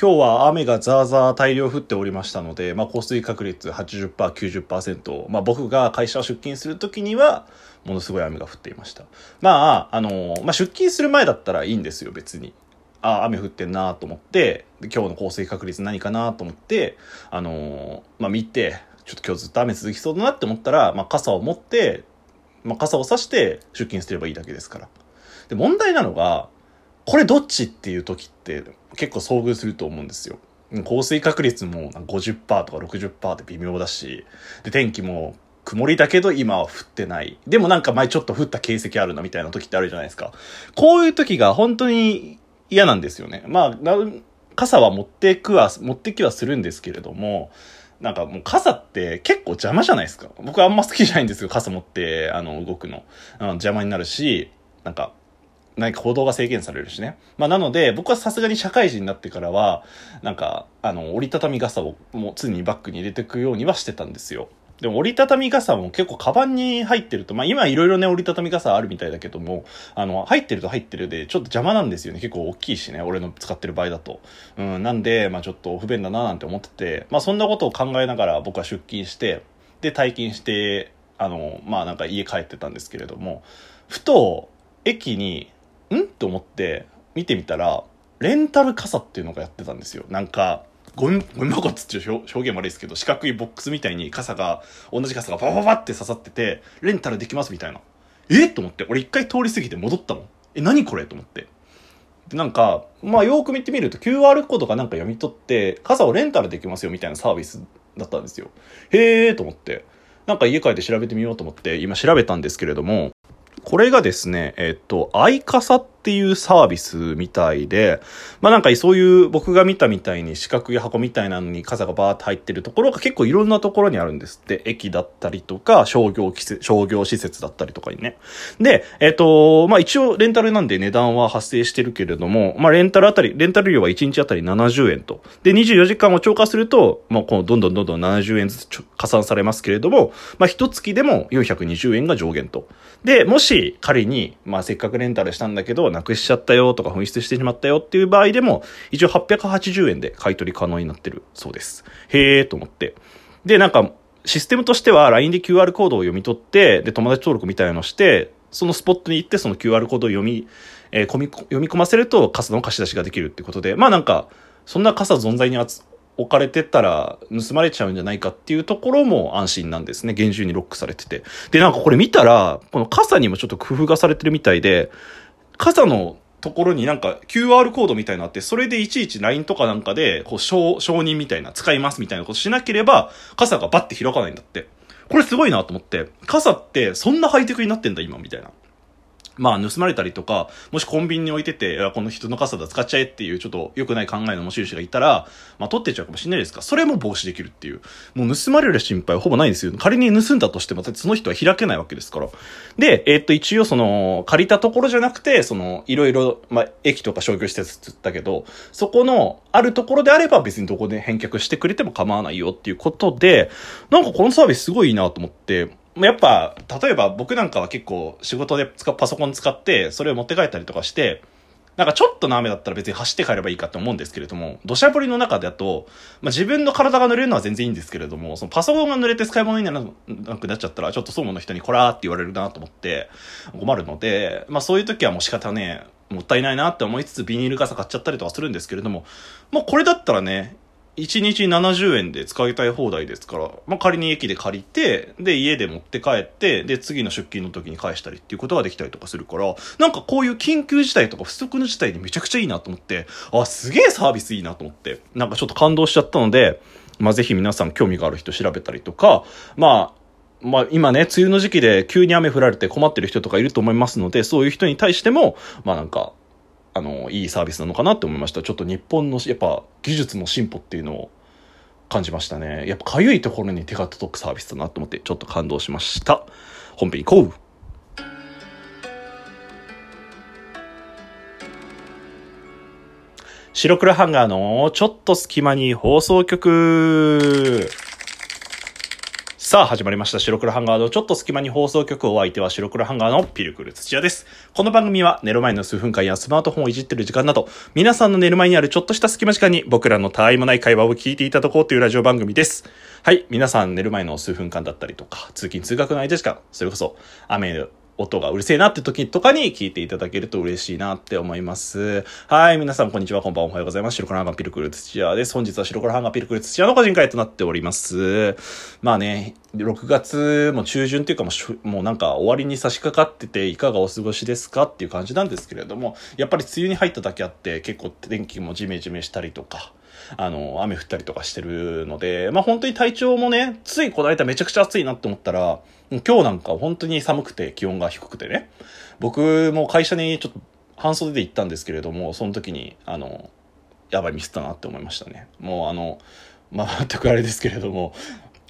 今日は雨がザーザー大量降っておりましたので、まあ、降水確率80%、90%、まあ、僕が会社を出勤するときには、ものすごい雨が降っていました。まあ、あの、まあ、出勤する前だったらいいんですよ、別に。あ、雨降ってんなと思って、今日の降水確率何かなと思って、あのまあ、見て、ちょっと今日ずっと雨続きそうだなって思ったら、まあ、傘を持って、まあ、傘を差して出勤すればいいだけですから。で、問題なのが、これどっちっていう時って結構遭遇すると思うんですよ。降水確率も50%とか60%って微妙だし、で、天気も曇りだけど今は降ってない。でもなんか前ちょっと降った形跡あるなみたいな時ってあるじゃないですか。こういう時が本当に嫌なんですよね。まあ、傘は持ってくは、持ってきはするんですけれども、なんかもう傘って結構邪魔じゃないですか。僕あんま好きじゃないんですよ。傘持って、あの、動くの。あの邪魔になるし、なんか、何か行動が制限されるしね。まあ、なので、僕はさすがに社会人になってからは、なんか、あの、折りたたみ傘をもう常にバッグに入れていくようにはしてたんですよ。でも折りたたみ傘も結構カバンに入ってると、まあ今いろいろね折りたたみ傘あるみたいだけども、あの、入ってると入ってるでちょっと邪魔なんですよね。結構大きいしね、俺の使ってる場合だと。うん、なんで、まあちょっと不便だななんて思ってて、まあそんなことを考えながら僕は出勤して、で、退勤して、あの、まあなんか家帰ってたんですけれども、ふと、駅に、ん？と思って見てみたら、レンタル傘っていうのがやってたんですよ。なんか、ゴミ、箱っつって表現悪いですけど、四角いボックスみたいに傘が、同じ傘がバババって刺さってて、レンタルできますみたいな。え？と思って、俺一回通り過ぎて戻ったの。え、何これ？と思って。で、なんか、まあよく見てみると QR コードがなんか読み取って、傘をレンタルできますよみたいなサービスだったんですよ。へーと思って。なんか家帰って調べてみようと思って、今調べたんですけれども、これがですね、えっと、アイカサっっていうサービスみたいで、まあなんかそういう僕が見たみたいに四角い箱みたいなのに傘がバーって入ってるところが結構いろんなところにあるんですって。駅だったりとか、商業商業施設だったりとかにね。で、えっと、まあ一応レンタルなんで値段は発生してるけれども、まあレンタルあたり、レンタル料は1日あたり70円と。で、24時間を超過すると、まあこのどんどんどんどん70円ずつ加算されますけれども、まあ一月でも420円が上限と。で、もし仮に、まあせっかくレンタルしたんだけど、なくしちゃったよとか紛失してしまったよっていう場合でも、一応880円で買い取り可能になってるそうです。へえーと思って。で、なんか、システムとしては LINE で QR コードを読み取って、で、友達登録みたいなのして、そのスポットに行ってその QR コードを読み、えー、込み、読み込ませると傘の貸し出しができるってことで、まあなんか、そんな傘存在に置かれてたら盗まれちゃうんじゃないかっていうところも安心なんですね。厳重にロックされてて。で、なんかこれ見たら、この傘にもちょっと工夫がされてるみたいで、傘のところになんか QR コードみたいなのあって、それでいちいち LINE とかなんかで、こう、承、認みたいな、使いますみたいなことしなければ、傘がバッて開かないんだって。これすごいなと思って、傘ってそんなハイテクになってんだ今みたいな。まあ、盗まれたりとか、もしコンビニに置いてて、この人の傘だ、使っちゃえっていう、ちょっと良くない考えの持ち主がいたら、まあ、取ってっちゃうかもしれないですか。それも防止できるっていう。もう盗まれる心配はほぼないんですよ。仮に盗んだとしても、その人は開けないわけですから。で、えー、っと、一応その、借りたところじゃなくて、その、いろいろ、まあ、駅とか商業施設って言ったけど、そこの、あるところであれば別にどこで返却してくれても構わないよっていうことで、なんかこのサービスすごいいいなと思って、やっぱ、例えば僕なんかは結構仕事でパソコン使って、それを持って帰ったりとかして、なんかちょっとの雨だったら別に走って帰ればいいかって思うんですけれども、土砂降りの中だと、まあ、自分の体が濡れるのは全然いいんですけれども、そのパソコンが濡れて使い物にならなくなっちゃったら、ちょっと総務の人にこらーって言われるなと思って困るので、まあそういう時はもう仕方ね、もったいないなって思いつつビニール傘買っちゃったりとかするんですけれども、もうこれだったらね、1日70円で使いたい放題ですから、まあ、仮に駅で借りて、で、家で持って帰って、で、次の出勤の時に返したりっていうことができたりとかするから、なんかこういう緊急事態とか不測の事態にめちゃくちゃいいなと思って、あ、すげえサービスいいなと思って、なんかちょっと感動しちゃったので、まあ、ぜひ皆さん興味がある人調べたりとか、まあ、まあ今ね、梅雨の時期で急に雨降られて困ってる人とかいると思いますので、そういう人に対しても、まあなんか、あの、いいサービスなのかなって思いました。ちょっと日本の、やっぱ技術の進歩っていうのを感じましたね。やっぱかゆいところに手が届くサービスだなと思ってちょっと感動しました。本編行こう白黒ハンガーのちょっと隙間に放送局さあ、始まりました。白黒ハンガーのちょっと隙間に放送局お相手は白黒ハンガーのピルクル土屋です。この番組は寝る前の数分間やスマートフォンをいじってる時間など、皆さんの寝る前にあるちょっとした隙間時間に僕らの他愛もない会話を聞いていただこうというラジオ番組です。はい、皆さん寝る前の数分間だったりとか、通勤通学の間時間、それこそ雨音がうるせえなって時とかに聞いていただけると嬉しいなって思います。はい、皆さんこんにちは、こんばんは、おはようございます。白黒ハンガーピルクル土屋です。本日は白黒ハンガーピルクル土屋の個人会となっております。まあね、6月も中旬っていうかもうもうなんか終わりに差し掛かってていかがお過ごしですかっていう感じなんですけれども、やっぱり梅雨に入っただけあって結構天気もジメジメしたりとか、あの、雨降ったりとかしてるので、まあ本当に体調もね、ついこの間めちゃくちゃ暑いなって思ったら、今日なんか本当に寒くて気温が低くてね、僕も会社にちょっと半袖で行ったんですけれども、その時に、あの、やばいミスったなって思いましたね。もうあの、まあ全くあれですけれども、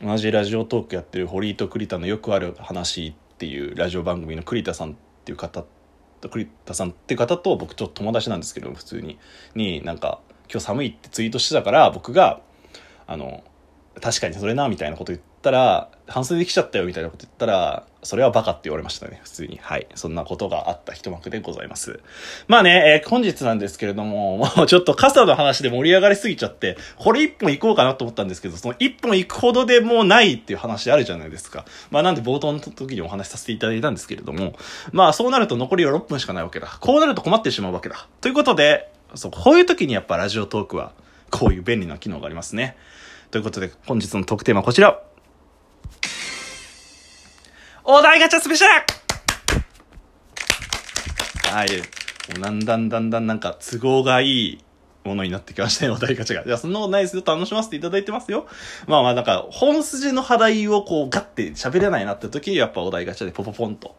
同じラジオトークやってる堀井と栗田のよくある話っていうラジオ番組の栗田さんっていう方栗田さんっていう方と僕ちょっと友達なんですけど普通にになんか今日寒いってツイートしてたから僕があの確かにそれなみたいなこと言ったら半袖で来ちゃったよみたいなこと言ったらそれはバカって言われましたね普通に。はい。そんなことがあった一幕でございます。まあね、えー本日なんですけれどももう ちょっと傘の話で盛り上がりすぎちゃってこれ一本行こうかなと思ったんですけどその一本行くほどでもうないっていう話あるじゃないですか。まあなんで冒頭の時にお話しさせていただいたんですけれどもまあそうなると残りは6分しかないわけだ。こうなると困ってしまうわけだ。ということでそうこういう時にやっぱラジオトークはこういう便利な機能がありますねということで本日のトークテーマはこちらお題ガチャスペシャルはい。もうだんだんだんだんなんか都合がいいものになってきましたね、お題ガチャが。いや、そんなことないですよ。楽しませていただいてますよ。まあまあなんか、本筋の課題をこうガッて喋れないなって時にやっぱお題ガチャでポポポンと。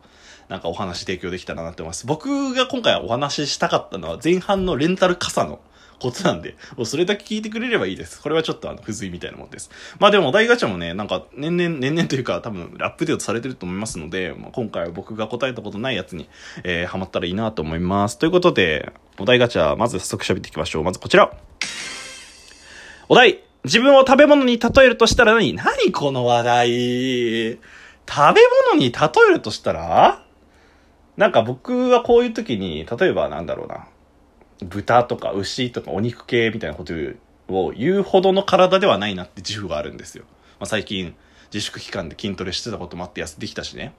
なんかお話提供できたらなって思います。僕が今回お話ししたかったのは前半のレンタル傘のことなんで、もうそれだけ聞いてくれればいいです。これはちょっとあの、不随みたいなもんです。まあでもお題ガチャもね、なんか年々、年々というか多分アップデートされてると思いますので、まあ、今回は僕が答えたことないやつに、えー、ハマったらいいなと思います。ということで、お題ガチャ、まず早速喋っていきましょう。まずこちら。お題自分を食べ物に例えるとしたら何？何この話題？食べ物に例えるとしたら？なんか僕はこういう時に、例えばなんだろうな。豚とか牛とかお肉系みたいなことを言うほどの体ではないなって自負があるんですよ。まあ、最近自粛期間で筋トレしてたこともあって痩せてきたしね。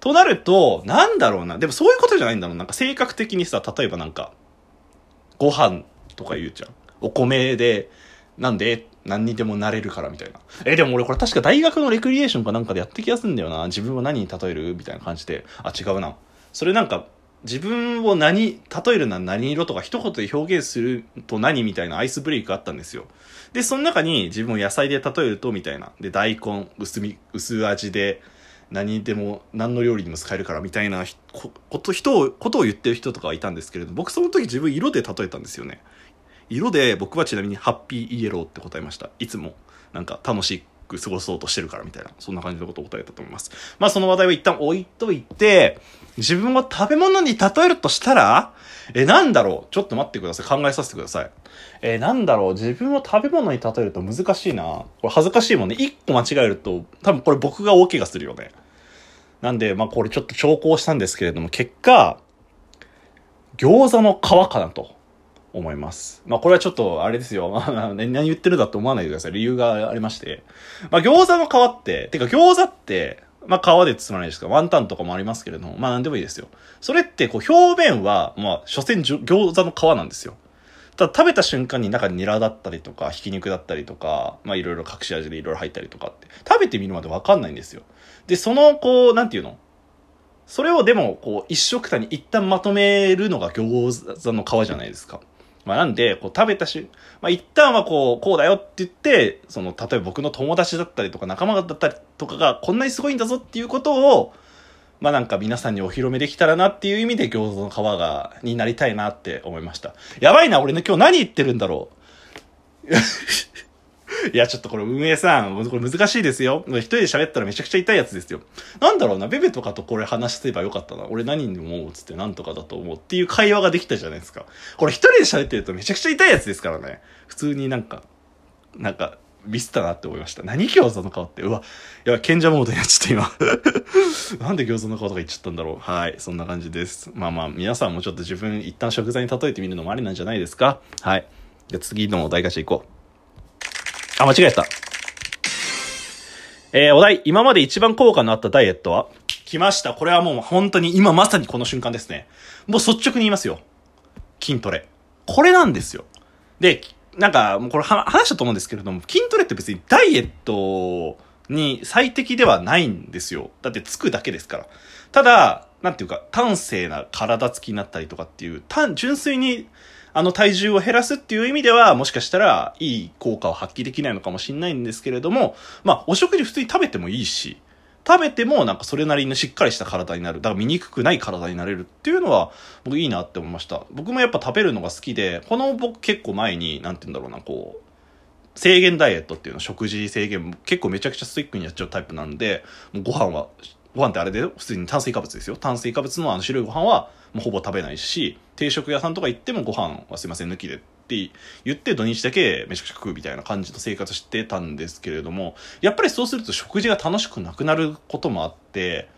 となると、なんだろうな。でもそういうことじゃないんだろう。なんか性格的にさ、例えばなんか、ご飯とか言うじゃん。お米で、なんで何にでもなれるからみたいな。え、でも俺これ確か大学のレクリエーションかなんかでやって気がすんだよな。自分を何に例える？みたいな感じで。あ、違うな。それなんか、自分を何、例えるなら何色とか一言で表現すると何みたいなアイスブレイクあったんですよ。で、その中に自分を野菜で例えるとみたいな。で、大根、薄み、薄味で、何でも、何の料理にも使えるからみたいなこと、人を、ことを言ってる人とかはいたんですけれど、僕その時自分色で例えたんですよね。色で僕はちなみにハッピーイエローって答えました。いつもなんか楽しい過ごそうとしてるからみたいな、そんな感じのことを答えたと思います。まあその話題は一旦置いといて、自分を食べ物に例えるとしたら、え、なんだろう？ちょっと待ってください。考えさせてください。えなんだろう？自分を食べ物に例えると難しいな。これ恥ずかしいもんね。一個間違えると、多分これ僕が大怪我するよね。なんで、まあこれちょっと調校したんですけれども、結果、餃子の皮かなと思います。まあこれはちょっとあれですよ。まあ何言ってるだと思わないでください。理由がありまして。まあ餃子の皮って、てか餃子って、まあ皮で包まないですか。ワンタンとかもありますけれども、まあ何でもいいですよ。それってこう表面は、まあ所詮餃子の皮なんですよ。ただ食べた瞬間に中にニラだったりとか、ひき肉だったりとか、まあいろいろ隠し味でいろいろ入ったりとかって、食べてみるまでわかんないんですよ。で、その、こう、なんていうの？それをでも、こう、一食単に一旦まとめるのが餃子の皮じゃないですか。まあなんで、こう食べたし、まあ一旦はこう、こうだよって言って、その、例えば僕の友達だったりとか仲間だったりとかがこんなにすごいんだぞっていうことを、まあなんか皆さんにお披露目できたらなっていう意味で餃子の皮が、になりたいなって思いました。やばいな、俺ね、今日何言ってるんだろう。いや、ちょっとこれ運営さん、これ難しいですよ。一人で喋ったらめちゃくちゃ痛いやつですよ。なんだろうな、ベベとかとこれ話せばよかったな。俺何に思うつってなんとかだと思うっていう会話ができたじゃないですか。これ一人で喋ってるとめちゃくちゃ痛いやつですからね。普通になんか、なんか、ミスったなって思いました。何餃子の顔って。うわ、や、賢者モードになっちゃった今。なんで餃子の顔とか言っちゃったんだろう。はい、そんな感じです。まあまあ、皆さんもちょっと自分一旦食材に例えてみるのもありなんじゃないですかはい。じゃ次のお題ガチャ行こう。あ、間違えた。えー、お題、今まで一番効果のあったダイエットは？来ました。これはもう本当に今まさにこの瞬間ですね。もう率直に言いますよ。筋トレ。これなんですよ。で、なんか、もうこれ話したと思うんですけれども、筋トレって別にダイエットに最適ではないんですよ。だってつくだけですから。ただ、なんていうか、端正な体つきになったりとかっていう、単、純粋に、あの体重を減らすっていう意味では、もしかしたらいい効果を発揮できないのかもしれないんですけれども、まあ、お食事普通に食べてもいいし、食べてもなんかそれなりのしっかりした体になる。だから醜くない体になれるっていうのは僕いいなって思いました。僕もやっぱ食べるのが好きで、この僕結構前に、なんて言うんだろうな、こう、制限ダイエットっていうの食事制限結構めちゃくちゃストイックにやっちゃうタイプなんで、もうご飯は、ご飯ってあれで普通に炭水化物ですよ。炭水化物のあの白いご飯はもうほぼ食べないし、定食屋さんとか行ってもご飯はすいません抜きでって言って土日だけめちゃくちゃ食うみたいな感じの生活してたんですけれども、やっぱりそうすると食事が楽しくなくなることもあって、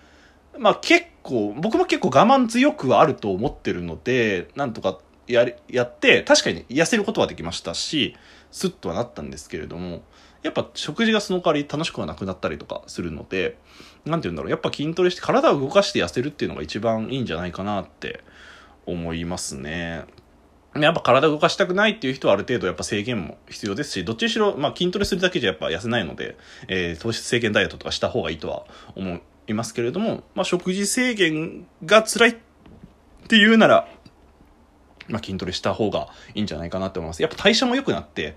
まあ結構、僕も結構我慢強くはあると思ってるので、なんとかややって、確かに痩せることはできましたし、スッとはなったんですけれども、やっぱ食事がその代わり楽しくはなくなったりとかするので、なんて言うんだろう、やっぱ筋トレして体を動かして痩せるっていうのが一番いいんじゃないかなって思いますね。やっぱ体を動かしたくないっていう人はある程度やっぱ制限も必要ですし、どっちにしろ、まあ筋トレするだけじゃやっぱ痩せないので、えー、糖質制限ダイエットとかした方がいいとは思いますけれども、まあ食事制限が辛いっていうなら、まあ筋トレした方がいいんじゃないかなって思います。やっぱ代謝も良くなって、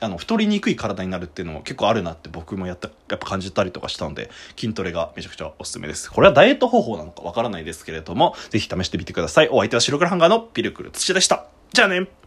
あの、太りにくい体になるっていうのも結構あるなって僕もやった、やっぱ感じたりとかしたので、筋トレがめちゃくちゃおすすめです。これはダイエット方法なのかわからないですけれども、ぜひ試してみてください。お相手は白黒ハンガーのピルクル土でした。じゃあね